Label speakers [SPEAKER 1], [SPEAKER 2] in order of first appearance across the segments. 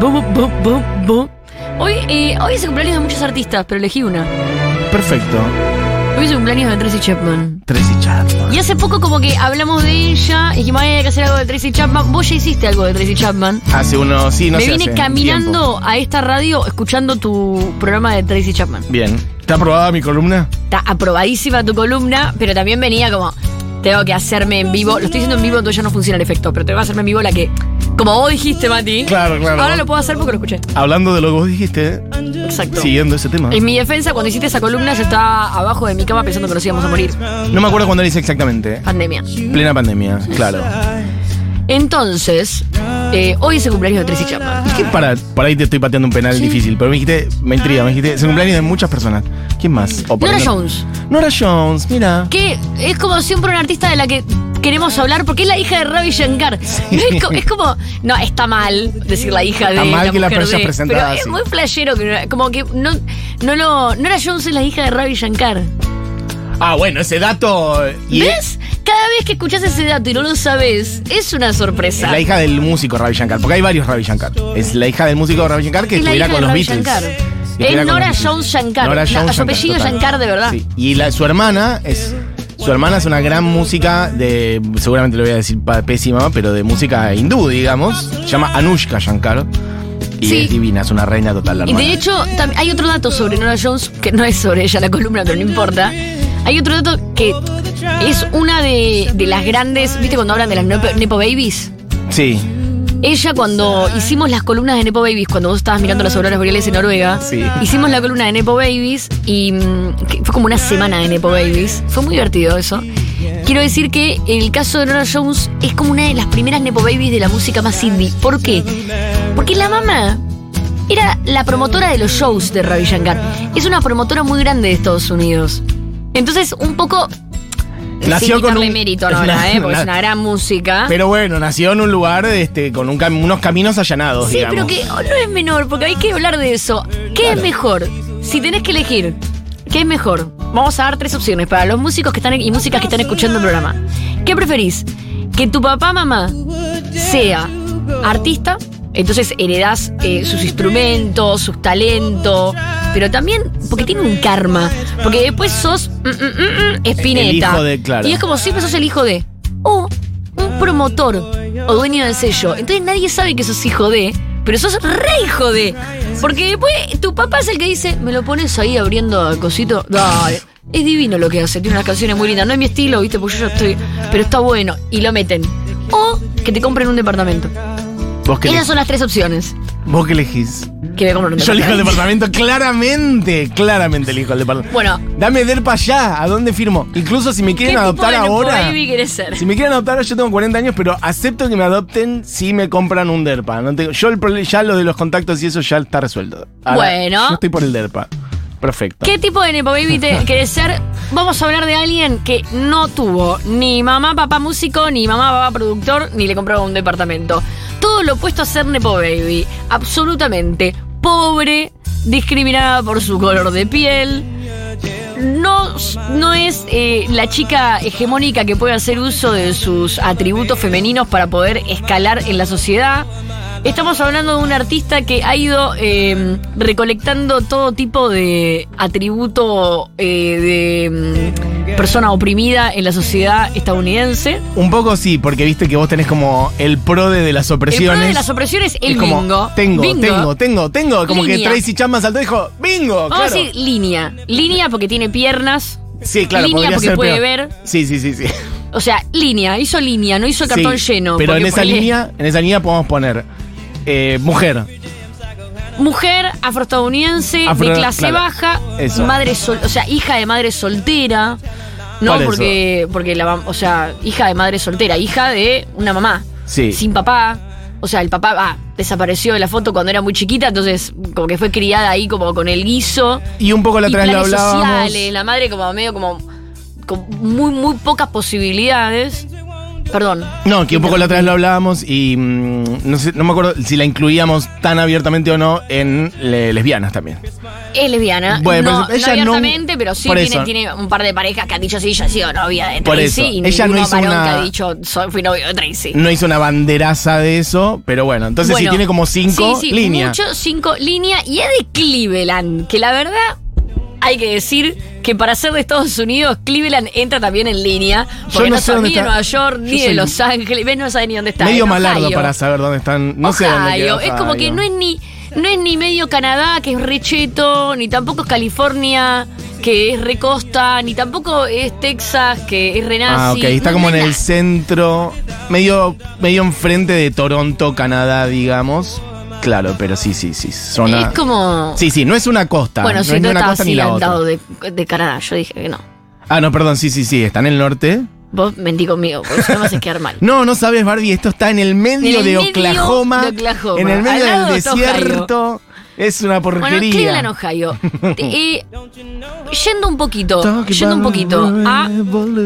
[SPEAKER 1] Bu, bu, bu, bu. Hoy, eh, hoy es el cumpleaños de muchos artistas, pero elegí una.
[SPEAKER 2] Perfecto.
[SPEAKER 1] Hoy es el cumpleaños de Tracy Chapman.
[SPEAKER 2] Tracy Chapman.
[SPEAKER 1] Y hace poco como que hablamos de ella y dijimos, "Ay, hay que hacer algo de Tracy Chapman. Vos ya hiciste algo de Tracy Chapman.
[SPEAKER 2] Hace unos, sí, no
[SPEAKER 1] Me
[SPEAKER 2] sé,
[SPEAKER 1] vine
[SPEAKER 2] hace
[SPEAKER 1] caminando a esta radio escuchando tu programa de Tracy Chapman.
[SPEAKER 2] Bien. ¿Está aprobada mi columna?
[SPEAKER 1] Está aprobadísima tu columna, pero también venía como, tengo que hacerme en vivo. Lo estoy haciendo en vivo, entonces ya no funciona el efecto, pero tengo que hacerme en vivo la que, como vos dijiste, Mati.
[SPEAKER 2] Claro, claro.
[SPEAKER 1] Ahora lo puedo hacer porque lo escuché.
[SPEAKER 2] Hablando de lo que vos dijiste,
[SPEAKER 1] Exacto.
[SPEAKER 2] siguiendo ese tema.
[SPEAKER 1] En mi defensa, cuando hiciste esa columna, yo estaba abajo de mi cama pensando que nos íbamos a morir.
[SPEAKER 2] No me acuerdo cuándo lo hice exactamente.
[SPEAKER 1] Pandemia.
[SPEAKER 2] Plena pandemia, claro.
[SPEAKER 1] Entonces, eh, hoy es el cumpleaños de Tracy Chapman.
[SPEAKER 2] ¿Qué para, por ahí te estoy pateando un penal difícil, pero me dijiste, me intriga, me dijiste, es el cumpleaños de muchas personas. ¿Quién más? O por
[SPEAKER 1] Nora
[SPEAKER 2] ahí no-
[SPEAKER 1] Jones.
[SPEAKER 2] Nora Jones, mira.
[SPEAKER 1] Que es como siempre una artista de la que queremos hablar porque es la hija de Ravi Shankar. Es, co- es como, no, está mal decir la hija de
[SPEAKER 2] Está mal que la
[SPEAKER 1] mujer de,
[SPEAKER 2] presentado
[SPEAKER 1] Pero es muy flashero, como que no, no lo. Nora Jones es la hija de Ravi Shankar.
[SPEAKER 2] Ah, bueno, ese dato. Y
[SPEAKER 1] ¿Ves? Cada vez que escuchas ese dato y no lo sabes, es una
[SPEAKER 2] Es
[SPEAKER 1] sorpresa.
[SPEAKER 2] la hija del músico Ravi Shankar, porque hay varios Ravi Shankar. Es la hija del músico Ravi Shankar que
[SPEAKER 1] Es
[SPEAKER 2] estuviera con los
[SPEAKER 1] Ravi
[SPEAKER 2] Beatles.
[SPEAKER 1] Shankar. Es Nora. Jones Shankar.
[SPEAKER 2] Nora Jones
[SPEAKER 1] su apellido. Shankar de verdad.
[SPEAKER 2] Sí. Y la- su hermana es. Su hermana es una gran música de. Seguramente lo voy a decir pésima, pero de música hindú, digamos. Se llama Anushka Shankar. Y
[SPEAKER 1] Sí.
[SPEAKER 2] es divina, es una reina total la
[SPEAKER 1] Y de hecho, hay otro dato sobre Nora Jones, que no es sobre ella la columna, pero no importa. Hay otro dato que es una de, de las grandes, ¿viste cuando hablan de las Nepo Babies?
[SPEAKER 2] Sí,
[SPEAKER 1] Ella cuando hicimos las columnas de Nepo Babies, cuando vos estabas mirando las auroras boreales en Noruega,
[SPEAKER 2] Sí.
[SPEAKER 1] hicimos la columna de Nepo Babies y mm, fue como una semana de Nepo Babies. Fue muy divertido eso. Quiero decir que el caso de Nora Jones es como una de las primeras Nepo Babies de la música más indie. ¿Por qué? Porque la mamá era la promotora de los shows de Ravi Shankar. Es una promotora muy grande de Estados Unidos. Entonces, un poco.
[SPEAKER 2] Nació
[SPEAKER 1] sin
[SPEAKER 2] con un-
[SPEAKER 1] mérito a
[SPEAKER 2] es
[SPEAKER 1] Nora,
[SPEAKER 2] una-
[SPEAKER 1] ¿eh? Porque es
[SPEAKER 2] una-
[SPEAKER 1] gran música.
[SPEAKER 2] pero bueno, nació en un lugar este, con un unos caminos allanados,
[SPEAKER 1] Sí,
[SPEAKER 2] digamos.
[SPEAKER 1] pero que no es menor, porque hay que hablar de eso. ¿Qué es mejor? Si tenés que elegir, ¿qué es mejor? Vamos a dar tres opciones para los músicos que están y músicas que están escuchando el programa. ¿Qué preferís? Que tu papá, mamá sea artista, entonces heredás eh, sus instrumentos, sus talentos, pero también porque tiene un karma, porque después sos mm, mm, mm, Spinetta.
[SPEAKER 2] El hijo de, claro.
[SPEAKER 1] Y es como siempre sos el hijo de. O un promotor o dueño del sello. Entonces nadie sabe que sos hijo de, pero sos re hijo de. Porque después tu papá es el que dice, me lo pones ahí abriendo el cosito. Dale. Es divino lo que hace, tiene unas canciones muy lindas. No es mi estilo, viste, porque yo ya estoy. Pero está bueno. Y lo meten. O que te compren un departamento.
[SPEAKER 2] ¿Vos
[SPEAKER 1] Esas son las tres opciones.
[SPEAKER 2] ¿Vos qué elegís?
[SPEAKER 1] Un
[SPEAKER 2] Yo elijo el
[SPEAKER 1] departamento.
[SPEAKER 2] claramente, claramente elijo el departamento.
[SPEAKER 1] Bueno,
[SPEAKER 2] Dame DERPA ya, ¿a dónde firmo? Incluso si me
[SPEAKER 1] ¿qué
[SPEAKER 2] quieren
[SPEAKER 1] tipo
[SPEAKER 2] adoptar
[SPEAKER 1] de Nepo
[SPEAKER 2] ahora.
[SPEAKER 1] baby querés ser?
[SPEAKER 2] Si me quieren adoptar, yo tengo 40 años, pero acepto que me adopten si me compran un DERPA. No tengo, yo el prole- ya lo de los contactos y eso ya está resuelto.
[SPEAKER 1] Bueno.
[SPEAKER 2] Yo estoy por el DERPA. Perfecto.
[SPEAKER 1] ¿Qué tipo de Nepo Baby te querés ser? Vamos a hablar de alguien que no tuvo ni mamá, papá músico, ni mamá, papá productor, ni le compraba un departamento. Todo lo opuesto a ser Nepo Baby. Absolutamente. Pobre, discriminada por su color de piel. No, no es eh, la chica hegemónica que puede hacer uso de sus atributos femeninos para poder escalar en la sociedad. Estamos hablando de un artista que ha ido eh, recolectando todo tipo de atributo eh, de mm, persona oprimida en la sociedad estadounidense.
[SPEAKER 2] Un poco sí, porque viste que vos tenés como el pro de, las
[SPEAKER 1] El
[SPEAKER 2] opresiones.
[SPEAKER 1] pro de las opresiones, el
[SPEAKER 2] Es como,
[SPEAKER 1] bingo.
[SPEAKER 2] Tengo,
[SPEAKER 1] Bingo.
[SPEAKER 2] tengo, tengo, tengo. Como
[SPEAKER 1] Línea.
[SPEAKER 2] que Tracy Chapman saltó y dijo, bingo.
[SPEAKER 1] Vamos
[SPEAKER 2] claro.
[SPEAKER 1] a decir línea. Línea porque tiene piernas.
[SPEAKER 2] Sí, claro,
[SPEAKER 1] línea porque
[SPEAKER 2] ser
[SPEAKER 1] puede
[SPEAKER 2] peor.
[SPEAKER 1] ver.
[SPEAKER 2] Sí, sí, sí, sí.
[SPEAKER 1] O sea, línea, hizo línea, no hizo el cartón
[SPEAKER 2] Sí,
[SPEAKER 1] lleno.
[SPEAKER 2] Pero en esa línea, en esa línea podemos poner eh, mujer.
[SPEAKER 1] Mujer afroestadounidense
[SPEAKER 2] Afro-
[SPEAKER 1] de clase
[SPEAKER 2] claro.
[SPEAKER 1] baja,
[SPEAKER 2] Eso.
[SPEAKER 1] madre sol, o sea, hija de madre soltera. No,
[SPEAKER 2] ¿Cuál es
[SPEAKER 1] porque, porque la, mam- o sea, hija de madre soltera, hija de una mamá.
[SPEAKER 2] Sí.
[SPEAKER 1] Sin papá. O sea, el papá ah, desapareció de la foto cuando era muy chiquita, entonces como que fue criada ahí como con el guiso.
[SPEAKER 2] Y un poco la
[SPEAKER 1] y
[SPEAKER 2] otra vez lo
[SPEAKER 1] planes
[SPEAKER 2] hablábamos.
[SPEAKER 1] sociales, la madre como medio como con muy, muy pocas posibilidades. Perdón.
[SPEAKER 2] No, que un poco la otra vez lo hablábamos y mm, no, sé, no me acuerdo si la incluíamos tan abiertamente o no en le- lesbianas también.
[SPEAKER 1] Es lesbiana.
[SPEAKER 2] Bueno,
[SPEAKER 1] no,
[SPEAKER 2] pero ella
[SPEAKER 1] no
[SPEAKER 2] no-
[SPEAKER 1] abiertamente, pero sí
[SPEAKER 2] por
[SPEAKER 1] tiene,
[SPEAKER 2] eso.
[SPEAKER 1] tiene un par de parejas que han dicho sí, yo he sido novia de
[SPEAKER 2] Por
[SPEAKER 1] Tracy.
[SPEAKER 2] eso.
[SPEAKER 1] Y
[SPEAKER 2] Ella no
[SPEAKER 1] ninguno
[SPEAKER 2] hizo
[SPEAKER 1] varón
[SPEAKER 2] una-
[SPEAKER 1] que ha dicho soy, fui novio de Tracy.
[SPEAKER 2] No hizo una banderaza de eso, pero bueno, entonces sí
[SPEAKER 1] Bueno,
[SPEAKER 2] tiene como cinco
[SPEAKER 1] sí, sí,
[SPEAKER 2] líneas.
[SPEAKER 1] Mucho, cinco líneas. Y es de Cleveland, que la verdad hay que decir que para ser de Estados Unidos, Cleveland entra también en línea. Porque
[SPEAKER 2] no
[SPEAKER 1] no,
[SPEAKER 2] sé
[SPEAKER 1] son
[SPEAKER 2] dónde
[SPEAKER 1] ni de. Nueva York,
[SPEAKER 2] Yo
[SPEAKER 1] ni de Los Ángeles. Ves, no sabe ni dónde está.
[SPEAKER 2] Medio
[SPEAKER 1] en
[SPEAKER 2] malardo
[SPEAKER 1] Ohio.
[SPEAKER 2] para saber dónde están. No sé dónde queda.
[SPEAKER 1] Es como que no es ni no es ni medio Canadá, que es recheto, ni tampoco es California, que es recosta, ni tampoco es Texas, que es renazi.
[SPEAKER 2] Ah, ok, está
[SPEAKER 1] No,
[SPEAKER 2] como en el centro, medio, medio enfrente de Toronto, Canadá, digamos. Claro, pero sí, sí, sí. Zona...
[SPEAKER 1] Es como.
[SPEAKER 2] Sí, sí, no es una costa.
[SPEAKER 1] bueno,
[SPEAKER 2] no
[SPEAKER 1] si
[SPEAKER 2] es ni una costa ni la
[SPEAKER 1] al
[SPEAKER 2] otra.
[SPEAKER 1] lado de, de Canadá, yo dije que no.
[SPEAKER 2] Ah, no, perdón, sí, sí, sí, está en el norte.
[SPEAKER 1] Vos mentí conmigo, porque si no me haces quedar mal.
[SPEAKER 2] No, no sabes, Barbie, esto está en el medio,
[SPEAKER 1] En el
[SPEAKER 2] de,
[SPEAKER 1] medio
[SPEAKER 2] Oklahoma,
[SPEAKER 1] de Oklahoma,
[SPEAKER 2] En el medio del desierto. Es una
[SPEAKER 1] Bueno,
[SPEAKER 2] porquería.
[SPEAKER 1] Cleveland, Ohio. Eh, yendo un poquito, yendo un poquito a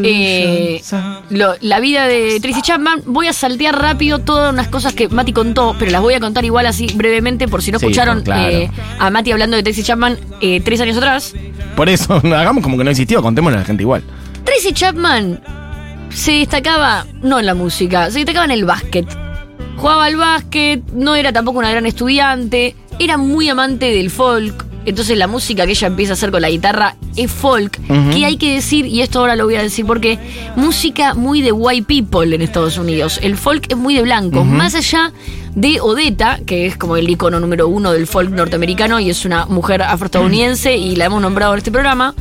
[SPEAKER 1] eh, lo- la vida de Tracy Chapman, voy a saltear rápido todas unas cosas que Mati contó, pero las voy a contar igual así brevemente por si no
[SPEAKER 2] Sí,
[SPEAKER 1] escucharon
[SPEAKER 2] claro.
[SPEAKER 1] eh, a Mati hablando de Tracy Chapman eh, tres años atrás.
[SPEAKER 2] Por eso, hagamos como que no existió, contémosle a la gente igual.
[SPEAKER 1] Tracy Chapman se destacaba no en la música, se destacaba en el básquet. Jugaba al básquet, no era tampoco una gran estudiante, era muy amante del folk. Entonces la música que ella empieza a hacer con la guitarra es folk, que hay que decir, y esto ahora lo voy a decir porque, música muy de white people en Estados Unidos. El folk es muy de blanco, más allá de Odetta, que es como el icono número uno del folk norteamericano y es una mujer afroestadounidense y la hemos nombrado en este programa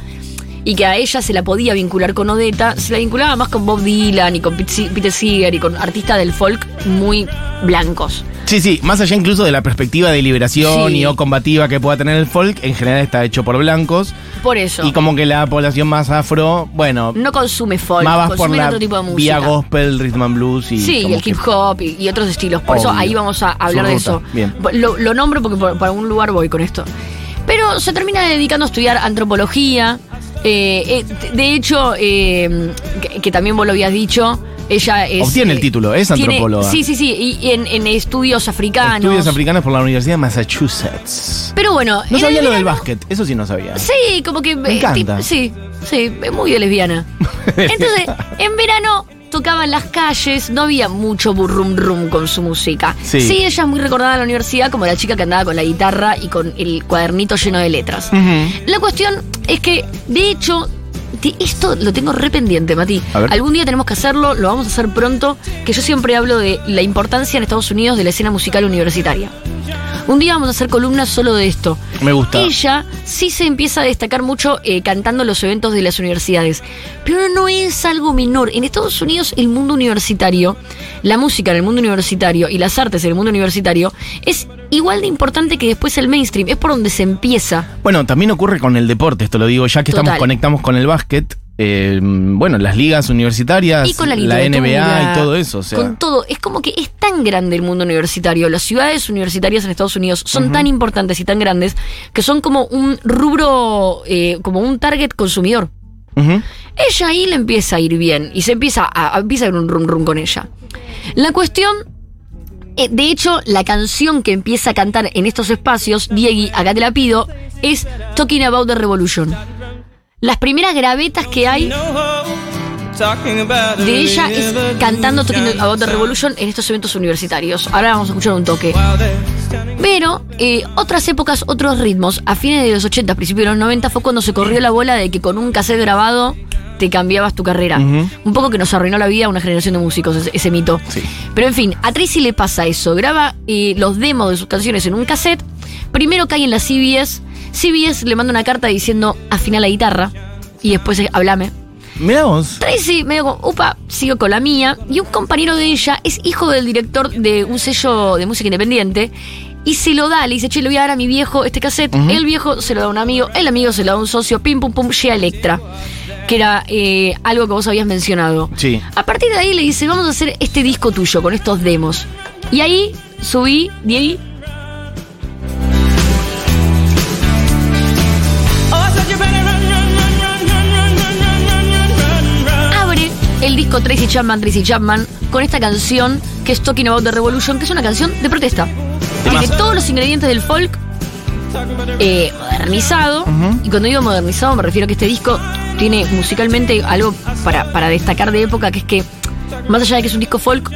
[SPEAKER 1] y que a ella se la podía vincular con Odetta, se la vinculaba más con Bob Dylan y con Pete Peter Seeger y con artistas del folk muy blancos.
[SPEAKER 2] Sí, sí, más allá incluso de la perspectiva de liberación
[SPEAKER 1] Sí.
[SPEAKER 2] y o combativa que pueda tener el folk, en general está hecho por blancos.
[SPEAKER 1] Por eso.
[SPEAKER 2] Y como que la población más afro, bueno,
[SPEAKER 1] no consume folk,
[SPEAKER 2] más vas por
[SPEAKER 1] consume
[SPEAKER 2] la
[SPEAKER 1] otro tipo de música.
[SPEAKER 2] vía gospel, rhythm and blues y
[SPEAKER 1] Sí, y el hip hop y, y otros estilos. Por eso ahí vamos a hablar de eso.
[SPEAKER 2] Bien.
[SPEAKER 1] Lo, lo nombro porque por, por algún lugar voy con esto. Pero se termina dedicando a estudiar antropología. Eh, eh, de hecho, eh, que, que también vos lo habías dicho, ella es.
[SPEAKER 2] Obtiene el
[SPEAKER 1] eh,
[SPEAKER 2] título, es
[SPEAKER 1] tiene-
[SPEAKER 2] antropóloga.
[SPEAKER 1] Sí, sí, sí. Y, en, en estudios africanos.
[SPEAKER 2] Estudios africanos por la Universidad de Massachusetts.
[SPEAKER 1] Pero bueno.
[SPEAKER 2] No
[SPEAKER 1] en
[SPEAKER 2] sabía lo del básquet, eso sí no sabía.
[SPEAKER 1] Sí, como que.
[SPEAKER 2] Me
[SPEAKER 1] eh,
[SPEAKER 2] encanta.
[SPEAKER 1] sí, sí, muy de lesbiana. Entonces, en verano tocaban las calles, no había mucho burrum rum con su música.
[SPEAKER 2] Sí.
[SPEAKER 1] ella es muy recordada en la universidad como la chica que andaba con la guitarra y con el cuadernito lleno de letras. La cuestión es que, de hecho, esto lo tengo re pendiente, Mati. Algún día tenemos que hacerlo, lo vamos a hacer pronto, que yo siempre hablo de la importancia en Estados Unidos de la escena musical universitaria. Un día vamos a hacer columnas solo de esto.
[SPEAKER 2] Me gusta.
[SPEAKER 1] Ella sí se empieza a destacar mucho eh, cantando los eventos de las universidades, pero no es algo menor. En Estados Unidos el mundo universitario, la música en el mundo universitario y las artes en el mundo universitario es igual de importante que después el mainstream. Es por donde se empieza.
[SPEAKER 2] Bueno, también ocurre con el deporte, esto lo digo, ya que estamos conectamos con el básquet. Eh, bueno, las ligas universitarias,
[SPEAKER 1] Y con la,
[SPEAKER 2] NBA y todo eso. O sea,
[SPEAKER 1] Con todo. Es como que es tan grande el mundo universitario. Las ciudades universitarias en Estados Unidos son tan importantes y tan grandes que son como un rubro, eh, como un target consumidor. Ella ahí le empieza a ir bien y se empieza a, a- empieza a ir un rum rum con ella. La cuestión, eh, de hecho, la canción que empieza a cantar en estos espacios, Diegui, acá te la pido, es Talking About the Revolution. Las primeras gravetas que hay de ella es cantando Talking About the Revolution en estos eventos universitarios. Ahora vamos a escuchar un toque. Pero eh, otras épocas, otros ritmos, a fines de los 80, principios de los 90 fue cuando se corrió la bola de que con un cassette grabado te cambiabas tu carrera. Un poco que nos arruinó la vida a una generación de músicos, ese, ese mito.
[SPEAKER 2] Sí.
[SPEAKER 1] Pero en fin, a Tracy le pasa eso. Graba eh, los demos de sus canciones en un cassette. Primero cae en la CBS. CBS le manda una carta diciendo afina la guitarra. Y después hablame.
[SPEAKER 2] Mirá vos.
[SPEAKER 1] Tracy, medio como, upa, sigo con la mía. Y un compañero de ella es hijo del director de un sello de música independiente. Y se lo da, le dice, che, le voy a dar a mi viejo este cassette. El viejo se lo da a un amigo, el amigo se lo da a un socio, pim, pum, pum, llega Electra. Que era eh, algo que vos habías mencionado.
[SPEAKER 2] Sí.
[SPEAKER 1] A partir de ahí le dice, vamos a hacer este disco tuyo con estos demos. Y ahí subí, de disco Tracy Chapman, Tracy Chapman, con esta canción que es Talking About the Revolution, que es una canción de protesta. Tiene todos los ingredientes del folk eh, modernizado. Y cuando digo modernizado me refiero a que este disco tiene musicalmente algo para, para destacar de época, que es que, más allá de que es un disco folk,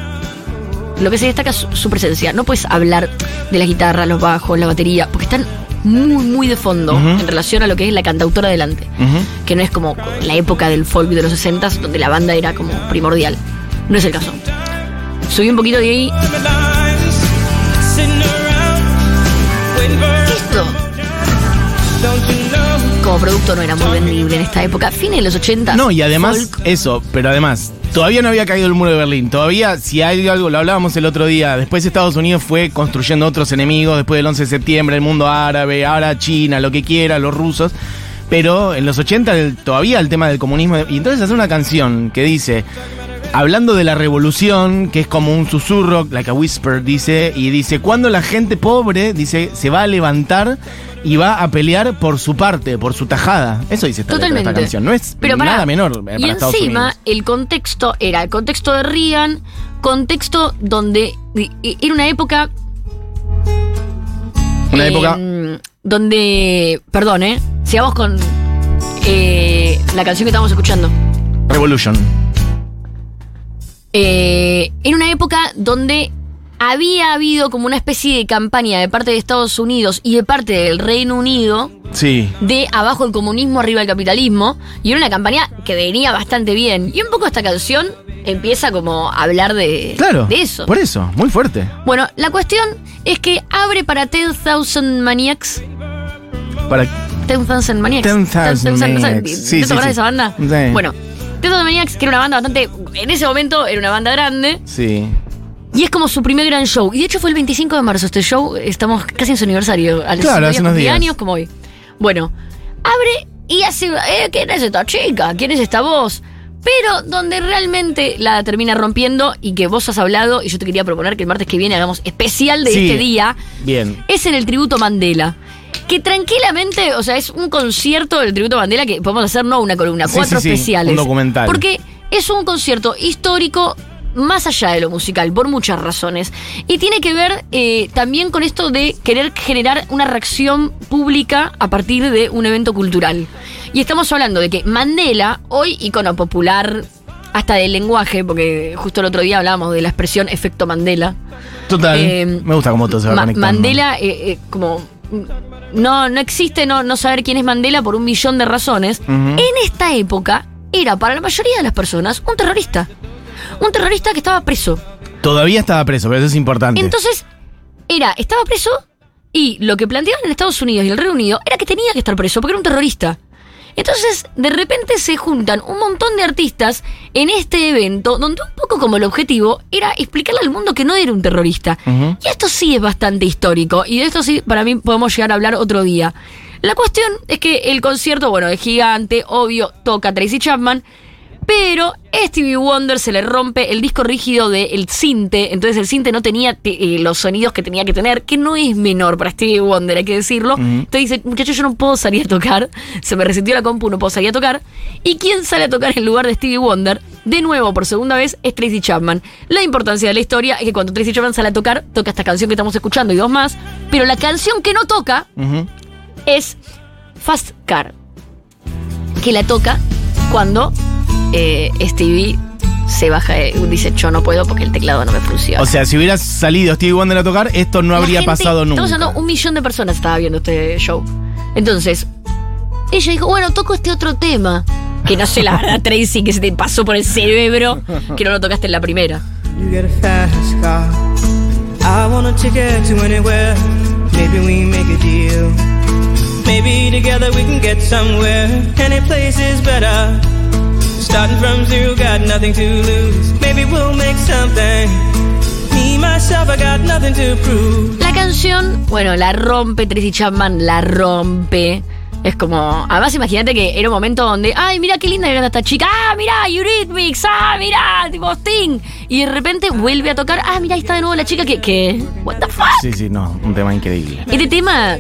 [SPEAKER 1] lo que se destaca es su, su presencia. No puedes hablar de la guitarra, los bajos, la batería, porque están muy, muy de fondo en relación a lo que es la cantautora delante. Que no es como la época del folk de los 60 donde la banda era como primordial. No es el caso. Subí un poquito de ahí. Como producto, no era muy vendible en esta época. Fines de los 80.
[SPEAKER 2] No, y además,
[SPEAKER 1] folk.
[SPEAKER 2] eso, pero además, todavía no había caído el muro de Berlín. Todavía, si hay algo, lo hablábamos el otro día, después Estados Unidos fue construyendo otros enemigos, después del 11 de septiembre, el mundo árabe, ahora China, lo que quiera, los rusos. Pero en los 80 el- todavía el tema del comunismo. Y entonces hace una canción que dice, hablando de la revolución, que es como un susurro, like a whisper, dice, y dice, cuando la gente pobre, dice, se va a levantar y va a pelear por su parte, por su tajada. Eso dice esta, letra
[SPEAKER 1] Totalmente.
[SPEAKER 2] esta canción. No es
[SPEAKER 1] Pero pará,
[SPEAKER 2] nada menor eh, para
[SPEAKER 1] Y
[SPEAKER 2] Estados
[SPEAKER 1] encima,
[SPEAKER 2] Unidos.
[SPEAKER 1] el contexto era el contexto de Reagan, contexto donde era una época.
[SPEAKER 2] Una
[SPEAKER 1] eh,
[SPEAKER 2] época.
[SPEAKER 1] Donde. Perdón, ¿eh? Sigamos con eh, la canción que estamos escuchando.
[SPEAKER 2] Revolution.
[SPEAKER 1] Eh, en una época donde había habido como una especie de campaña de parte de Estados Unidos y de parte del Reino Unido
[SPEAKER 2] Sí.
[SPEAKER 1] de abajo el comunismo, arriba el capitalismo, y era una campaña que venía bastante bien. Y un poco esta canción empieza como a hablar de,
[SPEAKER 2] Claro.
[SPEAKER 1] de eso.
[SPEAKER 2] Por eso, muy fuerte.
[SPEAKER 1] Bueno, la cuestión es que abre para 10,000 Maniacs.
[SPEAKER 2] Para
[SPEAKER 1] 10,000 Maniacs.
[SPEAKER 2] 10,000 Maniacs.
[SPEAKER 1] ¿Te
[SPEAKER 2] Sí, sí,
[SPEAKER 1] de esa banda?
[SPEAKER 2] Sí.
[SPEAKER 1] Bueno, 10,000 Maniacs, que era una banda bastante. En ese momento era una banda grande.
[SPEAKER 2] Sí.
[SPEAKER 1] Y es como su primer gran show. Y de hecho fue el 25 de marzo este show. Estamos casi en su aniversario. A los
[SPEAKER 2] Claro, hace unos días.
[SPEAKER 1] años como hoy. Bueno, abre y hace... Eh, ¿Quién es esta chica? ¿Quién es esta voz? Pero donde realmente la termina rompiendo y que vos has hablado, y yo te quería proponer que el martes que viene hagamos especial de
[SPEAKER 2] Sí.
[SPEAKER 1] este día,
[SPEAKER 2] Bien.
[SPEAKER 1] es en el tributo Mandela. Que tranquilamente, o sea, es un concierto del tributo Mandela que podemos hacer, no una columna,
[SPEAKER 2] Sí,
[SPEAKER 1] cuatro
[SPEAKER 2] sí,
[SPEAKER 1] especiales.
[SPEAKER 2] un documental.
[SPEAKER 1] Porque es un concierto histórico más allá de lo musical, por muchas razones. Y tiene que ver eh, también con esto de querer generar una reacción pública a partir de un evento cultural. Y estamos hablando de que Mandela, hoy icono popular hasta del lenguaje, porque justo el otro día hablábamos de la expresión efecto Mandela.
[SPEAKER 2] Total.
[SPEAKER 1] Eh,
[SPEAKER 2] Me gusta cómo todo se va
[SPEAKER 1] Ma-
[SPEAKER 2] conectando.
[SPEAKER 1] Mandela, eh, eh, como. No, no existe no, no saber quién es Mandela por un millón de razones. En esta época era para la mayoría de las personas un terrorista. Un terrorista que estaba preso.
[SPEAKER 2] Todavía estaba preso, pero eso es importante.
[SPEAKER 1] Entonces, era, estaba preso y lo que planteaban en Estados Unidos y el Reino Unido era que tenía que estar preso porque era un terrorista. Entonces, de repente se juntan un montón de artistas en este evento donde un poco como el objetivo era explicarle al mundo que no era un terrorista. Y esto sí es bastante histórico y de esto sí para mí podemos llegar a hablar otro día. La cuestión es que el concierto, bueno, es gigante, obvio, toca Tracy Chapman, pero Stevie Wonder se le rompe el disco rígido del cinte, entonces el cinte no tenía te- eh, los sonidos que tenía que tener, que no es menor para Stevie Wonder, hay que decirlo. Entonces dice, muchachos, yo no puedo salir a tocar, se me resintió la compu, no puedo salir a tocar. ¿Y quién sale a tocar en lugar de Stevie Wonder? De nuevo, por segunda vez, es Tracy Chapman. La importancia de la historia es que cuando Tracy Chapman sale a tocar, toca esta canción que estamos escuchando y dos más, pero la canción que no toca es Fast Car, que la toca cuando eh, Stevie se baja, dice yo no puedo porque el teclado no me funciona.
[SPEAKER 2] O sea, si hubiera salido Stevie Wonder a tocar, esto no
[SPEAKER 1] La
[SPEAKER 2] habría
[SPEAKER 1] gente-
[SPEAKER 2] pasado nunca.
[SPEAKER 1] Estamos hablando, un millón de personas estaba viendo este show. Entonces, ella dijo, bueno, toco este otro tema. Que no sé, la verdad, Tracy, que se te pasó por el cerebro, que no lo tocaste en la primera.
[SPEAKER 3] You get a fast car. I want a ticket to anywhere. Maybe we make a deal. Maybe together we can get somewhere. Any place is better. Starting from zero, got nothing to lose. Maybe we'll make something. Me, myself, I got nothing to prove.
[SPEAKER 1] La canción, bueno, la rompe Tracy Chapman, la rompe. Es como. Además, imagínate que era un momento donde. ¡Ay, mira qué linda era esta chica! ¡Ah, mira! Eurythmics! ¡Ah, mira! Tipo Sting. Y de repente vuelve a tocar. ¡Ah, mira! Ahí está de nuevo la chica que. que ¿What the fuck?
[SPEAKER 2] Sí, sí, no, un tema increíble.
[SPEAKER 1] Este tema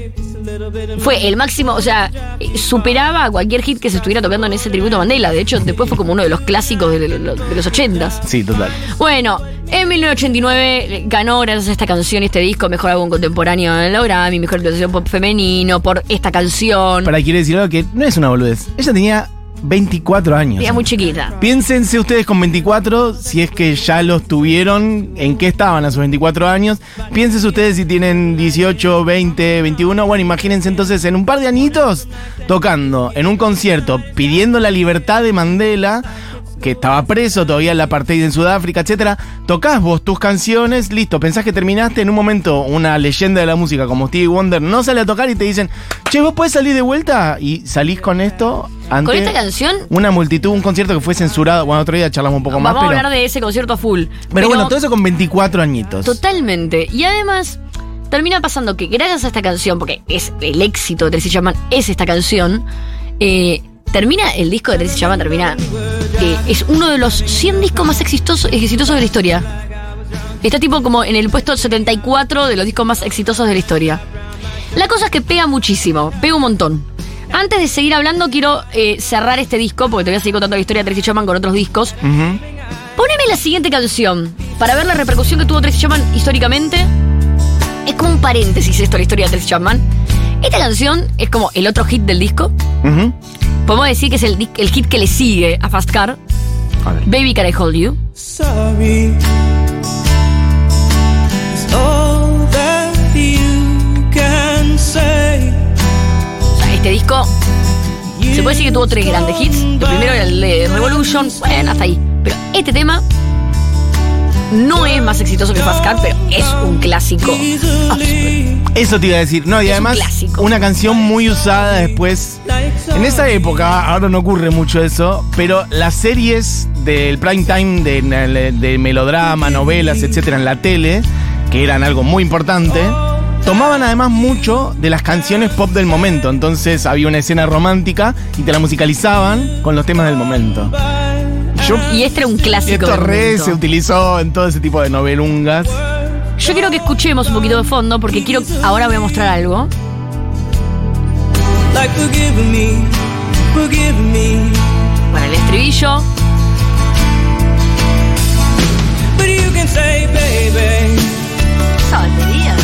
[SPEAKER 1] fue el máximo, o sea, eh, superaba a cualquier hit que se estuviera tocando en ese tributo a Mandela. De hecho, después fue como uno de los clásicos de, lo- de los ochentas.
[SPEAKER 2] Sí, total.
[SPEAKER 1] Bueno, en 1989 ganó gracias a esta canción y este disco Mejor Álbum Contemporáneo en la Grammy, Mejor Interpretación Pop Femenino, por esta canción.
[SPEAKER 2] Para quiere decir algo que no es una boludez. Ella tenía 24 años.
[SPEAKER 1] Era muy chiquita.
[SPEAKER 2] Piénsense ustedes con 24, si es que ya los tuvieron, en qué estaban a sus 24 años. Piénsense ustedes si tienen 18, 20, 21. Bueno, imagínense entonces en un par de añitos tocando en un concierto, pidiendo la libertad de Mandela, que estaba preso todavía en la apartheid en Sudáfrica, etcétera. Tocás vos tus canciones, listo, pensás que terminaste en un momento una leyenda de la música como Stevie Wonder, no sale a tocar y te dicen, che, vos podés salir de vuelta y salís con esto ante
[SPEAKER 1] Con esta canción
[SPEAKER 2] una multitud, un concierto que fue censurado. Bueno, otro día charlamos un poco
[SPEAKER 1] vamos
[SPEAKER 2] más,
[SPEAKER 1] a
[SPEAKER 2] pero.
[SPEAKER 1] hablar de ese concierto a full.
[SPEAKER 2] pero, bueno, todo eso con 24 añitos.
[SPEAKER 1] Totalmente. Y además, termina pasando que gracias a esta canción, porque es el éxito de Tracy Chapman, es esta canción, eh, termina el disco de Tracy Chapman, termina. eh, es uno de los 100 discos más exitosos, exitosos de la historia. Está tipo como en el puesto 74 de los discos más exitosos de la historia. La cosa es que pega muchísimo, pega un montón. Antes de seguir hablando, quiero eh, cerrar este disco, porque te voy a seguir contando la historia de Tracy Chapman con otros discos.
[SPEAKER 2] Ujú.
[SPEAKER 1] Poneme la siguiente canción para ver la repercusión que tuvo Tracy Chapman históricamente. Es como un paréntesis esto, la historia de Tracy Chapman. Esta canción es como el otro hit del disco. Podemos decir que es el, el hit que le sigue a Fast Car.
[SPEAKER 2] A ver.
[SPEAKER 1] Baby Can I Hold You.
[SPEAKER 3] Sorry. It's all that you can say.
[SPEAKER 1] O sea, este disco se puede decir que tuvo tres grandes hits. El primero era el de Revolution. Bueno, hasta ahí. Pero este tema no es más exitoso que Fast Car, pero es un clásico.
[SPEAKER 3] Easily,
[SPEAKER 2] Eso te iba a decir. No, y
[SPEAKER 1] Es un
[SPEAKER 2] además,
[SPEAKER 1] clásico.
[SPEAKER 2] una canción muy usada después. En esa época, ahora no ocurre mucho eso, pero las series del prime time de, de melodrama, novelas, etcétera, en la tele, que eran algo muy importante, tomaban además mucho de las canciones pop del momento. Entonces había una escena romántica y te la musicalizaban con los temas del momento. Yo,
[SPEAKER 1] Y este era un clásico.
[SPEAKER 2] esto re se utilizó en todo ese tipo de novelungas.
[SPEAKER 1] Yo quiero que escuchemos un poquito de fondo porque quiero. Ahora voy a mostrar algo. Bueno, el estribillo.
[SPEAKER 3] But you can say, baby,
[SPEAKER 1] Esa batería.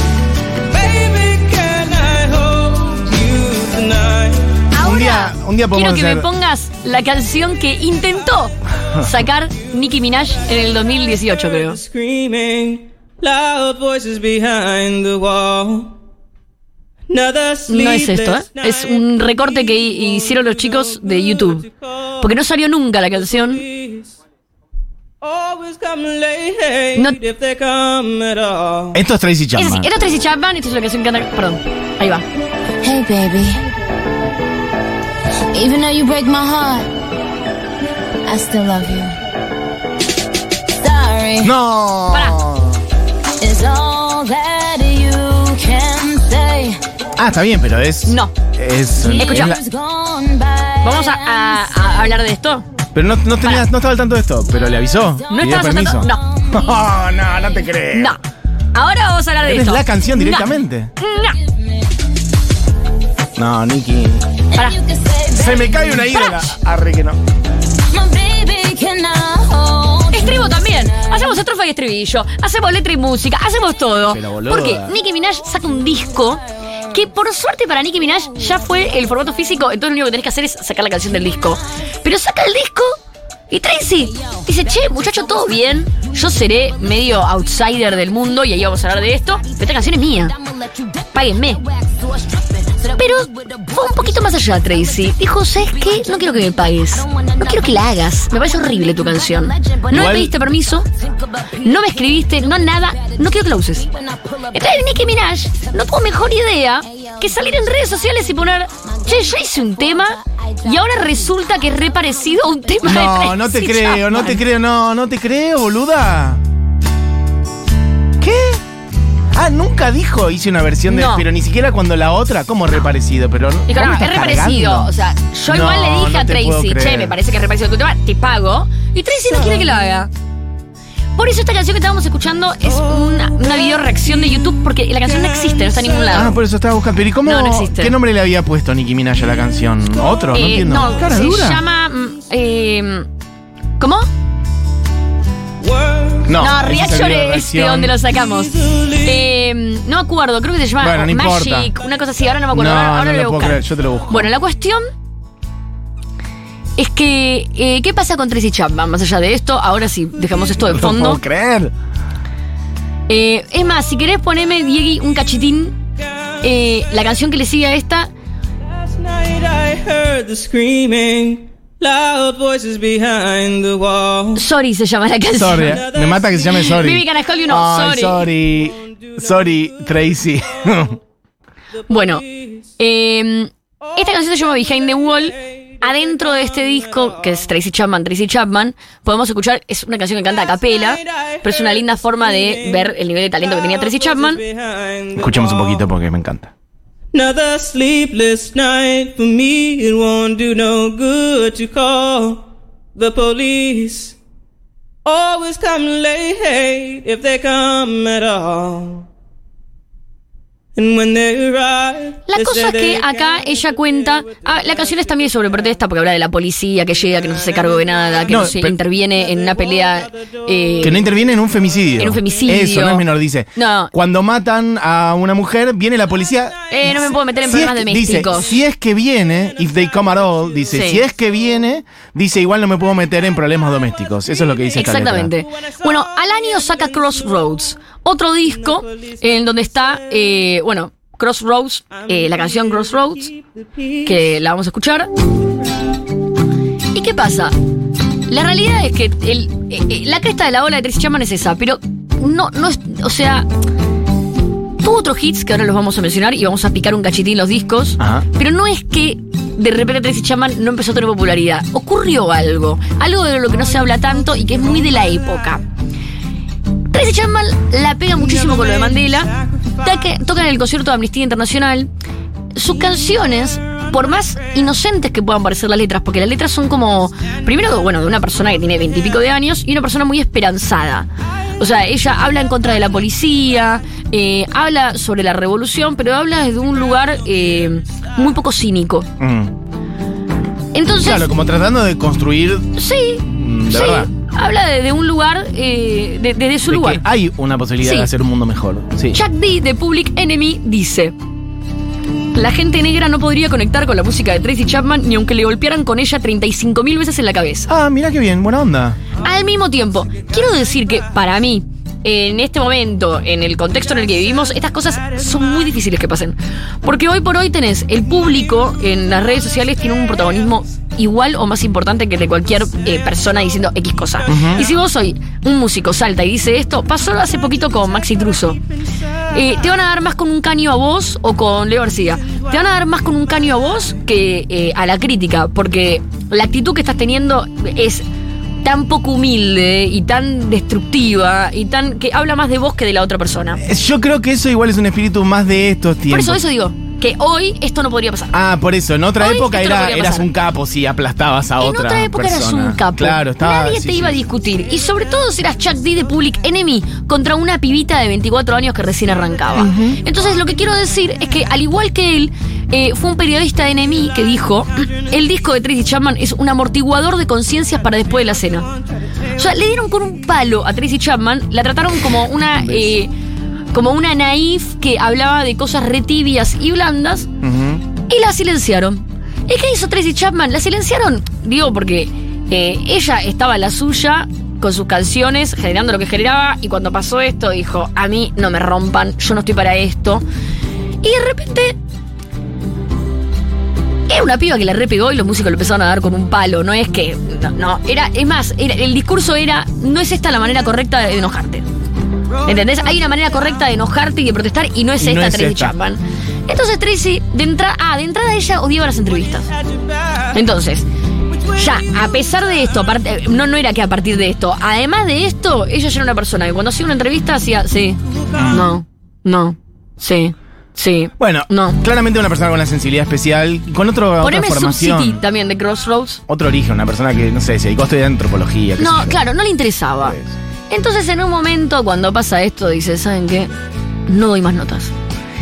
[SPEAKER 3] baby, can I hold you tonight?
[SPEAKER 1] Ahora,
[SPEAKER 2] Un día- un día podemos
[SPEAKER 1] quiero que me
[SPEAKER 2] hacer-
[SPEAKER 1] pongas la canción que intentó sacar Nicki Minaj en el 2018, creo.
[SPEAKER 3] Screaming, loud voices behind the wall.
[SPEAKER 1] No es esto, ¿eh? Es un recorte que hi- hicieron los chicos de YouTube. Porque no salió nunca la canción.
[SPEAKER 3] night. Always come late
[SPEAKER 1] No-
[SPEAKER 3] if they come at all.
[SPEAKER 2] Esto es Tracy
[SPEAKER 1] Es así,
[SPEAKER 2] Chapman.
[SPEAKER 1] era Tracy Chapman, esta es la canción que canta. Perdón, ahí va.
[SPEAKER 4] Hey, baby. Even though you break my heart, I still love you. Sorry
[SPEAKER 2] No.
[SPEAKER 1] Pará.
[SPEAKER 2] Ah, está bien, pero es.
[SPEAKER 1] No.
[SPEAKER 2] Es.
[SPEAKER 1] Escucha.
[SPEAKER 2] es la-.
[SPEAKER 1] Vamos a, a- a hablar de esto.
[SPEAKER 2] pero no, no, tenías, no estaba al tanto de esto, pero le avisó.
[SPEAKER 1] ¿No estabas al
[SPEAKER 2] permiso.
[SPEAKER 1] tanto? No.
[SPEAKER 2] Oh, no, no te creo.
[SPEAKER 1] No. Ahora vamos a hablar de
[SPEAKER 2] Eres
[SPEAKER 1] esto.
[SPEAKER 2] la canción
[SPEAKER 1] No.
[SPEAKER 2] directamente.
[SPEAKER 1] No.
[SPEAKER 2] No, Nicky.
[SPEAKER 1] Pará.
[SPEAKER 2] Se me cae una ídola. Arre que no.
[SPEAKER 1] Estribo también. Hacemos estrofa y estribillo. Hacemos letra y música. Hacemos todo.
[SPEAKER 2] Pero, boluda.
[SPEAKER 1] Porque Nicki Minaj saca un disco que por suerte para Nicki Minaj ya fue el formato físico. Entonces lo único que tenés que hacer es sacar la canción del disco. Pero saca el disco y Tracy dice, che, muchacho, todo bien. Yo seré medio outsider del mundo y ahí vamos a hablar de esto. Pero esta canción es mía. Páguenme. Pero fue un poquito más allá, Tracy. Dijo, ¿sabes qué? No quiero que me pagues. No quiero que la hagas. Me parece horrible tu canción. No me pediste permiso. No me escribiste. No nada. No quiero que la uses. Entonces Nicki Minaj no tuvo mejor idea que salir en redes sociales y poner, che, yo hice un tema y ahora resulta que es re parecido a un tema de
[SPEAKER 2] No, no te creo, no te
[SPEAKER 1] Chapman".
[SPEAKER 2] creo, no, no te creo, boluda. Ah, nunca dijo hice una versión de.
[SPEAKER 1] No.
[SPEAKER 2] Pero ni siquiera cuando la otra, como reparecido, pero.
[SPEAKER 1] Dijo,
[SPEAKER 2] ¿cómo
[SPEAKER 1] no, es
[SPEAKER 2] estás
[SPEAKER 1] re parecido.
[SPEAKER 2] cargando?
[SPEAKER 1] O sea, yo
[SPEAKER 2] No,
[SPEAKER 1] igual le dije
[SPEAKER 2] no
[SPEAKER 1] a Tracy, che, me parece que es re parecido a tu tema, te pago. Y Tracy no quiere que lo haga. Por eso esta canción que estábamos escuchando es una, una video reacción de YouTube porque la canción no existe, no está en ningún lado.
[SPEAKER 2] Ah, por eso estaba buscando. Pero ¿y cómo?
[SPEAKER 1] No, no existe.
[SPEAKER 2] ¿Qué nombre le había puesto Nicki Minaj a la canción? ¿Otro? No
[SPEAKER 1] Eh,
[SPEAKER 2] entiendo.
[SPEAKER 1] no,
[SPEAKER 2] Cara
[SPEAKER 1] se
[SPEAKER 2] dura.
[SPEAKER 1] llama. mm, eh, ¿Cómo?
[SPEAKER 2] No,
[SPEAKER 1] No,
[SPEAKER 2] es
[SPEAKER 1] Reaction es de donde lo sacamos. Eh, no me acuerdo, creo que se llama
[SPEAKER 2] Bueno, no
[SPEAKER 1] Magic,
[SPEAKER 2] importa.
[SPEAKER 1] una cosa así, ahora no me acuerdo.
[SPEAKER 2] No,
[SPEAKER 1] ahora, ahora
[SPEAKER 2] no
[SPEAKER 1] lo voy
[SPEAKER 2] lo
[SPEAKER 1] a
[SPEAKER 2] puedo
[SPEAKER 1] buscar.
[SPEAKER 2] creer, yo te lo busco.
[SPEAKER 1] Bueno, la cuestión es que, eh, ¿qué pasa con Tracy Chapman? Más allá de esto, ahora sí, dejamos esto de
[SPEAKER 2] No lo
[SPEAKER 1] fondo.
[SPEAKER 2] puedo creer.
[SPEAKER 1] Eh, es más, si querés ponerme, Diegui, un cachitín, eh, la canción que le sigue a esta,
[SPEAKER 3] Last night I heard the screaming, loud voices behind the wall.
[SPEAKER 1] Sorry se llama la canción.
[SPEAKER 2] Sorry, eh. me mata que se llame Sorry.
[SPEAKER 1] Baby, can I call you? No,
[SPEAKER 2] Ay, sorry. Sorry, Tracy.
[SPEAKER 1] Bueno, eh, esta canción se llama Behind the Wall. Adentro de este disco, que es Tracy Chapman, Tracy Chapman, podemos escuchar, es una canción que canta a capela, pero es una linda forma de ver el nivel de talento que tenía Tracy Chapman.
[SPEAKER 2] Escuchemos un poquito porque me encanta.
[SPEAKER 3] Another sleepless night for me. It won't do no good to call the police. Always come late if they come at all.
[SPEAKER 1] La cosa es que
[SPEAKER 3] they
[SPEAKER 1] acá ella cuenta. Ah, la canción es también sobre protesta porque habla de la policía que llega, que no se hace cargo de nada, que no,
[SPEAKER 2] No,
[SPEAKER 1] se
[SPEAKER 2] pero-
[SPEAKER 1] interviene en una pelea. eh,
[SPEAKER 2] Que no interviene en un femicidio.
[SPEAKER 1] En un femicidio.
[SPEAKER 2] Eso, no es menor, dice.
[SPEAKER 1] No.
[SPEAKER 2] Cuando matan a una mujer, viene la policía.
[SPEAKER 1] Eh, no me puedo meter en
[SPEAKER 2] Si es
[SPEAKER 1] problemas
[SPEAKER 2] que- dice,
[SPEAKER 1] domésticos.
[SPEAKER 2] si es que viene, if they come at all, dice,
[SPEAKER 1] Sí.
[SPEAKER 2] si es que viene, dice, igual no me puedo meter en problemas domésticos. Eso es lo que dice esta letra.
[SPEAKER 1] Exactamente. Bueno, al año saca Crossroads, otro disco en donde está, eh, bueno, Crossroads, eh, la canción Crossroads, que la vamos a escuchar. ¿Y qué pasa? La realidad es que el- eh, eh, la cresta de la ola de Tracy Chapman es esa, pero no, no es, o sea, tuvo otros hits que ahora los vamos a mencionar y vamos a picar un cachitín los discos,
[SPEAKER 2] Ajá.
[SPEAKER 1] pero no es que de repente Tracy Chapman no empezó a tener popularidad, ocurrió algo, algo de lo que no se habla tanto y que es muy de la época. Tracy Chapman la pega muchísimo con lo de Mandela, toca, toca en el concierto de Amnistía Internacional. Sus canciones, por más inocentes que puedan parecer las letras, porque las letras son como, primero, bueno, de una persona que tiene veintipico de años y una persona muy esperanzada. O sea, ella habla en contra de la policía, eh, habla sobre la revolución, pero habla desde un lugar eh, muy poco cínico.
[SPEAKER 2] Mm.
[SPEAKER 1] Entonces,
[SPEAKER 2] Claro, como tratando de construir.
[SPEAKER 1] sí,
[SPEAKER 2] Mm, de
[SPEAKER 1] sí,
[SPEAKER 2] verdad.
[SPEAKER 1] habla de, de un lugar, eh, de- desde su lugar.
[SPEAKER 2] que hay una posibilidad
[SPEAKER 1] Sí.
[SPEAKER 2] de hacer un mundo mejor. Sí.
[SPEAKER 1] Chuck D de Public Enemy dice: La gente negra no podría conectar con la música de Tracy Chapman ni aunque le golpearan con ella 35.000 veces en la cabeza.
[SPEAKER 2] Ah, mira qué bien, buena onda.
[SPEAKER 1] Al mismo tiempo, quiero decir que para mí, en este momento, en el contexto en el que vivimos, estas cosas son muy difíciles que pasen. Porque hoy por hoy tenés el público en las redes sociales tiene un protagonismo igual o más importante que el de cualquier eh, persona diciendo X cosa. Y si vos hoy un músico salta y dice esto, pasó hace poquito con Maxi Truso. Eh, te van a dar más con un caño a vos o con Leo García. Te van a dar más con un caño a vos que eh, a la crítica, porque la actitud que estás teniendo es tan poco humilde y tan destructiva y tan que habla más de vos que de la otra persona.
[SPEAKER 2] Yo creo que eso igual es un espíritu más de estos
[SPEAKER 1] Por
[SPEAKER 2] tiempos.
[SPEAKER 1] eso eso digo, que hoy esto no podría pasar.
[SPEAKER 2] Ah, por eso. En otra
[SPEAKER 1] Hoy
[SPEAKER 2] época
[SPEAKER 1] no
[SPEAKER 2] era, eras un capo si aplastabas a
[SPEAKER 1] en
[SPEAKER 2] otra
[SPEAKER 1] otra época eras un capo.
[SPEAKER 2] Claro, estaba.
[SPEAKER 1] Nadie
[SPEAKER 2] sí,
[SPEAKER 1] te
[SPEAKER 2] sí.
[SPEAKER 1] iba a discutir. Y sobre todo si eras Chuck D de Public Enemy contra una pibita de 24 años que recién arrancaba. Entonces lo que quiero decir es que al igual que él, eh, fue un periodista de NME que dijo, el disco de Tracy Chapman es un amortiguador de conciencias para después de la cena. O sea, le dieron con un palo a Tracy Chapman, la trataron como una... eh, como una naif que hablaba de cosas retibias y blandas, y la silenciaron. ¿Y qué hizo Tracy Chapman? La silenciaron, digo, porque eh, ella estaba la suya con sus canciones, generando lo que generaba, y cuando pasó esto dijo, a mí no me rompan, yo no estoy para esto. Y de repente... Era una piba que la repegó y los músicos le empezaron a dar con un palo, no es que... No, no, era, es más, era- el discurso era, no es esta la manera correcta de enojarte. ¿Entendés? Hay una manera correcta de enojarte y de protestar y no es
[SPEAKER 2] Y no
[SPEAKER 1] esta
[SPEAKER 2] es
[SPEAKER 1] Tracy
[SPEAKER 2] esta.
[SPEAKER 1] Chapman. Entonces Tracy, de entrada, ah, de entrada ella odiaba las entrevistas. Entonces, ya, a pesar de esto, no, no era que a partir de esto, además de esto, ella ya era una persona que cuando hacía una entrevista hacía, sí, no, no, sí, sí.
[SPEAKER 2] Bueno,
[SPEAKER 1] No.
[SPEAKER 2] claramente una persona con una sensibilidad especial, con otro, otra formación.
[SPEAKER 1] También de Crossroads.
[SPEAKER 2] Otro origen, una persona que, no sé, se dedicó a estudiar antropología.
[SPEAKER 1] No, claro, no le interesaba.
[SPEAKER 2] Pues.
[SPEAKER 1] Entonces en un momento cuando pasa esto dice, ¿saben qué? No doy más notas.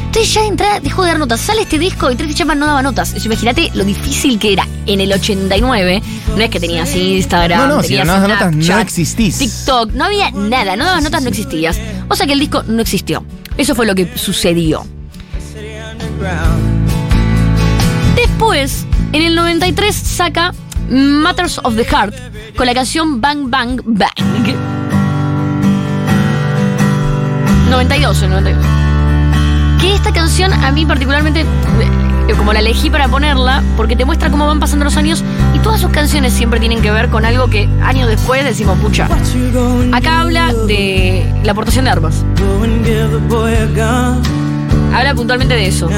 [SPEAKER 1] Entonces ya entra, dejó de dar notas. Sale este disco y Tracy Chapman no daba notas. Imagínate lo difícil que era en el 89. No es que tenías Instagram,
[SPEAKER 2] No, no, si no dabas notas, no
[SPEAKER 1] Snapchat,
[SPEAKER 2] existís.
[SPEAKER 1] TikTok, no había nada. No dabas notas, no existías. O sea que el disco no existió. Eso fue lo que sucedió. Después, en el 93 saca Matters of the Heart con la canción Bang Bang Bang. 92, el 92. Que esta canción a mí particularmente, eh, como la elegí para ponerla, porque te muestra cómo van pasando los años y todas sus canciones siempre tienen que ver con algo que años después decimos, pucha. Acá habla de la aportación de armas. Habla puntualmente de eso.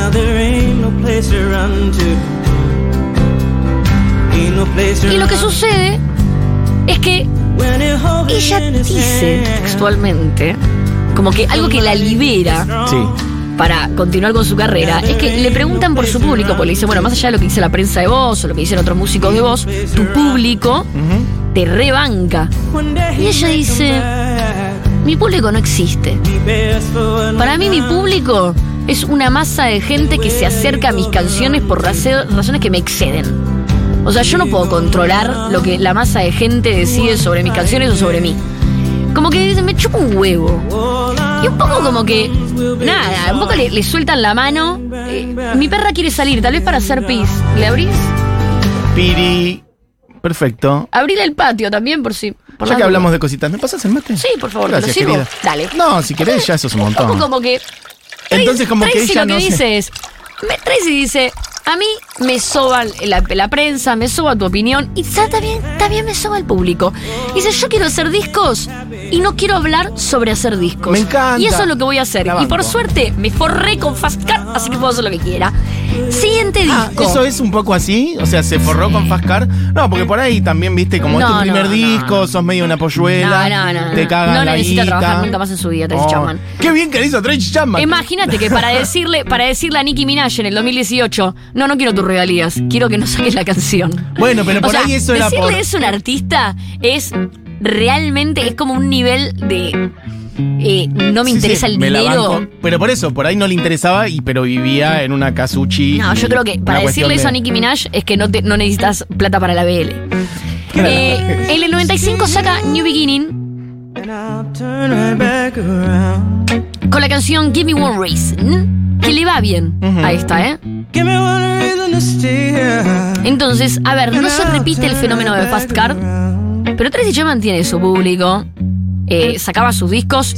[SPEAKER 1] Y lo que sucede es que ella dice textualmente, como que algo que la libera
[SPEAKER 2] Sí.
[SPEAKER 1] para continuar con su carrera, es que le preguntan por su público, porque le dicen, bueno, más allá de lo que dice la prensa de voz o lo que dicen otros músicos de voz, tu público te rebanca. Y ella dice, mi público no existe. Para mí mi público es una masa de gente que se acerca a mis canciones por razones que me exceden. O sea, yo no puedo controlar lo que la masa de gente decide sobre mis canciones o sobre mí. Como que dicen, me chupa un huevo. Y un poco como que, nada, un poco le, le sueltan la mano. Eh, mi perra quiere salir, tal vez para hacer pis. ¿Le abrís?
[SPEAKER 2] Piri. Perfecto.
[SPEAKER 1] Abrile el patio también por si... Por
[SPEAKER 2] Ya que hablamos de cositas, ¿me pasas el mate?
[SPEAKER 1] Sí, por favor, ¿te lo
[SPEAKER 2] Gracias,
[SPEAKER 1] sirvo?
[SPEAKER 2] querida.
[SPEAKER 1] Dale.
[SPEAKER 2] No, si querés ya eso es un
[SPEAKER 1] Un poco
[SPEAKER 2] montón.
[SPEAKER 1] como que.
[SPEAKER 2] Entonces, como que
[SPEAKER 1] Tracy
[SPEAKER 2] ella
[SPEAKER 1] lo que
[SPEAKER 2] no
[SPEAKER 1] dice es. Tracy dice. A mí me soba la, la prensa, me soba tu opinión y también, también me soba el público. Dice, yo quiero hacer discos y no quiero hablar sobre hacer discos.
[SPEAKER 2] Me encanta.
[SPEAKER 1] Y eso es lo que voy a hacer. Y por suerte me forré con Fast Car, así que puedo hacer lo que quiera. Siguiente
[SPEAKER 2] Ah,
[SPEAKER 1] disco.
[SPEAKER 2] ¿Eso es un poco así? O sea, ¿se forró con Fascar? No, porque por ahí también, viste, como es tu primer
[SPEAKER 1] no, no.
[SPEAKER 2] disco, sos medio una polluela.
[SPEAKER 1] No, no, no,
[SPEAKER 2] Te
[SPEAKER 1] no.
[SPEAKER 2] cagan
[SPEAKER 1] No
[SPEAKER 2] la
[SPEAKER 1] necesita
[SPEAKER 2] guita.
[SPEAKER 1] trabajar nunca más en su vida, Tracy
[SPEAKER 2] Oh,
[SPEAKER 1] Chapman.
[SPEAKER 2] Qué bien que le hizo Tracy Chapman.
[SPEAKER 1] Imagínate que para decirle, para decirle a Nicki Minaj en el 2018, no, no quiero tus regalías, quiero que no saques la canción.
[SPEAKER 2] Bueno, pero
[SPEAKER 1] O
[SPEAKER 2] por
[SPEAKER 1] sea,
[SPEAKER 2] ahí eso era
[SPEAKER 1] decirle
[SPEAKER 2] por...
[SPEAKER 1] eso a un artista es realmente, es como un nivel de eh, no me
[SPEAKER 2] Sí,
[SPEAKER 1] interesa
[SPEAKER 2] sí,
[SPEAKER 1] el
[SPEAKER 2] me
[SPEAKER 1] dinero.
[SPEAKER 2] Pero por eso, por ahí no le interesaba, y, pero vivía en una casuchi.
[SPEAKER 1] No, yo creo que para decirle eso a Nicki Minaj es que no, te- no necesitas plata para la BL. Eh, en el 95 saca New Beginning con la canción Give Me One Reason, que le va bien a esta, ¿eh? Entonces, a ver, no se repite el fenómeno de Fast Car, pero Tracy Chapman tiene su público, eh, sacaba sus discos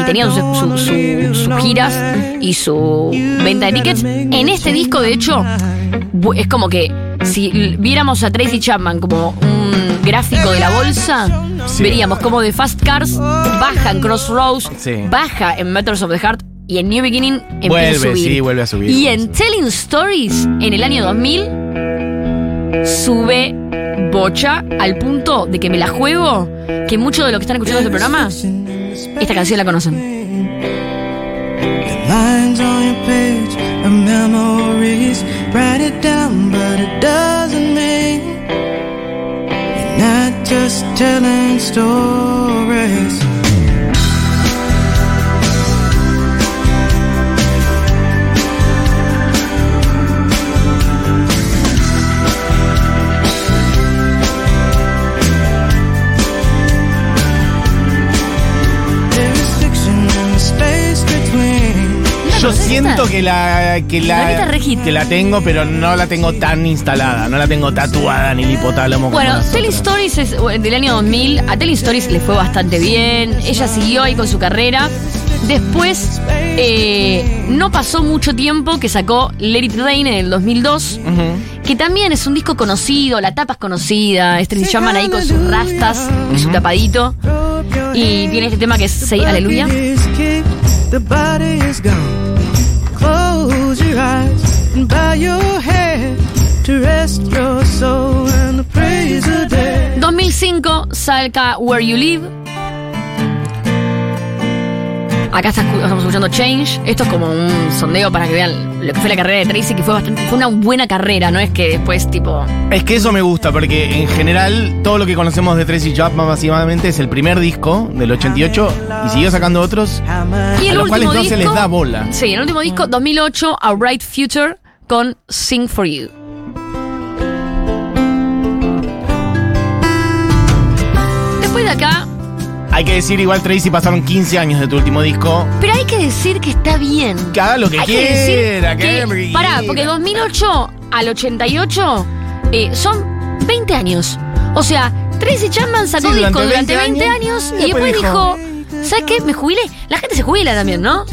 [SPEAKER 1] y tenían su- su- su- sus giras y su venta de tickets. En este disco, de hecho, es como que si viéramos a Tracy Chapman como un gráfico de la bolsa,
[SPEAKER 2] Sí.
[SPEAKER 1] veríamos como de Fast Cars baja en Crossroads,
[SPEAKER 2] Sí.
[SPEAKER 1] baja en Matters of the Heart y en New Beginning empieza
[SPEAKER 2] Vuelve,
[SPEAKER 1] a subir.
[SPEAKER 2] sí, vuelve a subir.
[SPEAKER 1] Y en Telling Stories, en el año 2000, sube bocha al punto de que me la juego, que muchos de los que están escuchando este programa, esta canción la conocen.
[SPEAKER 3] Lines on your page of memories. Write it down, but it doesn't mean you're not just telling stories.
[SPEAKER 2] Yo siento que la, que
[SPEAKER 1] La
[SPEAKER 2] que la tengo, pero no la tengo tan instalada, no la tengo tatuada ni el hipotálamo.
[SPEAKER 1] Bueno, Telling. Stories es eh, del año 2000. A Telling Stories le fue bastante bien. Ella siguió ahí con su carrera. Después, eh, no pasó mucho tiempo que sacó Let It Rain en el 2002.
[SPEAKER 2] Ujú.
[SPEAKER 1] Que también es un disco conocido, la tapa es conocida. Este se llaman ahí con sus rastas y su tapadito. Y tiene este tema que es Say Aleluya.
[SPEAKER 3] Close your eyes and bow your head to rest your soul and the praise of dead.
[SPEAKER 1] 2005 saca Where You Live. Acá estamos escuchando Change. Esto es como un sondeo para que vean lo que fue la carrera de Tracy, que fue bastante, fue una buena carrera, no es que después tipo.
[SPEAKER 2] Es que eso me gusta, porque en general todo lo que conocemos de Tracy Chapman básicamente es el primer disco del 88 y siguió sacando otros.
[SPEAKER 1] Y
[SPEAKER 2] A los cuales no se les da bola.
[SPEAKER 1] Sí, el último disco, 2008, A Bright Future, con Sing for You.
[SPEAKER 2] Hay que decir, igual Tracy pasaron 15 años de tu último disco.
[SPEAKER 1] pero hay que decir que está bien.
[SPEAKER 2] Que haga lo que
[SPEAKER 1] Hay
[SPEAKER 2] quiera, que
[SPEAKER 1] que,
[SPEAKER 2] que
[SPEAKER 1] pará, porque 2008 al 88 eh, son 20 años. O sea, Tracy Chapman sacó
[SPEAKER 2] Sí,
[SPEAKER 1] discos
[SPEAKER 2] durante
[SPEAKER 1] durante
[SPEAKER 2] 20
[SPEAKER 1] 20
[SPEAKER 2] años,
[SPEAKER 1] años
[SPEAKER 2] y
[SPEAKER 1] y después
[SPEAKER 2] después
[SPEAKER 1] dijo, ¿sabes qué? Me jubilé. La gente se jubila también, ¿no?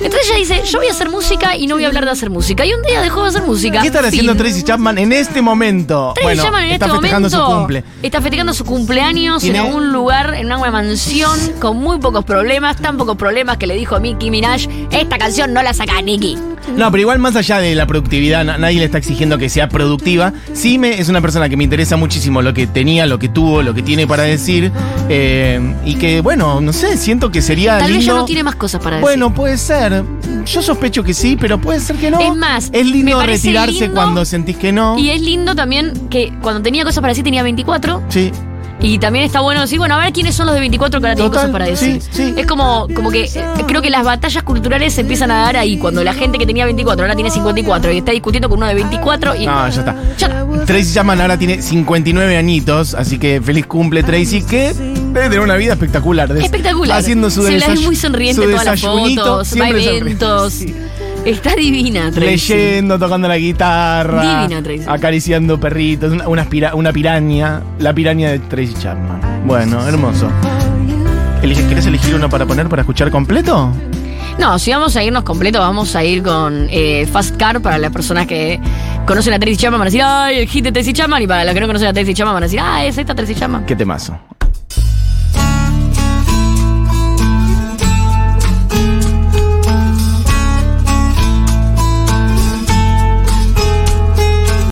[SPEAKER 1] Entonces ella dice, yo voy a hacer música y no voy a hablar de hacer música. Y un día dejó de hacer música.
[SPEAKER 2] ¿Qué estará
[SPEAKER 1] Fin.
[SPEAKER 2] haciendo Tracy Chapman en este momento?
[SPEAKER 1] Tracy
[SPEAKER 2] bueno,
[SPEAKER 1] Chapman en
[SPEAKER 2] está
[SPEAKER 1] este
[SPEAKER 2] festejando
[SPEAKER 1] momento
[SPEAKER 2] su cumple.
[SPEAKER 1] está festejando su cumpleaños en algún lugar, en una mansión, con muy pocos problemas, tan pocos problemas que le dijo a Nicki Minaj, esta canción no la saca Nicki.
[SPEAKER 2] No, pero igual más allá de la productividad, na- nadie le está exigiendo que sea productiva. Sí me, es una persona que me interesa muchísimo lo que tenía, lo que tuvo, lo que tiene para decir. eh, y que, bueno, no sé, siento que sería
[SPEAKER 1] Tal vez
[SPEAKER 2] lindo.
[SPEAKER 1] ya no tiene más cosas para decir.
[SPEAKER 2] Bueno, puede ser. Yo sospecho que sí, pero puede ser que no.
[SPEAKER 1] Es más,
[SPEAKER 2] es lindo retirarse
[SPEAKER 1] lindo
[SPEAKER 2] cuando sentís que no.
[SPEAKER 1] Y es lindo también que cuando tenía cosas para decir tenía 24.
[SPEAKER 2] Sí.
[SPEAKER 1] Y también está bueno decir, bueno, a ver quiénes son los de 24 que ahora tienen
[SPEAKER 2] Total,
[SPEAKER 1] cosas para decir.
[SPEAKER 2] sí, sí.
[SPEAKER 1] Es como, como que eh, creo que las batallas culturales se empiezan a dar ahí, cuando la gente que tenía 24 ahora tiene 54 y está discutiendo con uno de 24 y...
[SPEAKER 2] No, ya está.
[SPEAKER 1] Ya está.
[SPEAKER 2] Tracy Chapman ahora tiene 59 añitos, así que feliz cumple Tracy, que debe tener una vida espectacular.
[SPEAKER 1] Espectacular.
[SPEAKER 2] Haciendo su
[SPEAKER 1] Se la
[SPEAKER 2] desay-
[SPEAKER 1] muy sonriente
[SPEAKER 2] su
[SPEAKER 1] todas las fotos, va a eventos.
[SPEAKER 2] Sí.
[SPEAKER 1] Está divina, Tracy.
[SPEAKER 2] Leyendo, tocando la guitarra,
[SPEAKER 1] Divina, Tracy.
[SPEAKER 2] acariciando perritos, una, una pira- una piraña, la piraña de Tracy Chapman. Bueno, hermoso. ¿Querés elegir uno para poner para escuchar completo?
[SPEAKER 1] No, si vamos a irnos completo, vamos a ir con eh, Fast Car para las personas que conocen a Tracy Chapman van a decir, ay, el hit de Tracy Chapman, y para los que no conocen a Tracy Chapman van a decir, ah, es esta Tracy Chapman.
[SPEAKER 2] Qué temazo.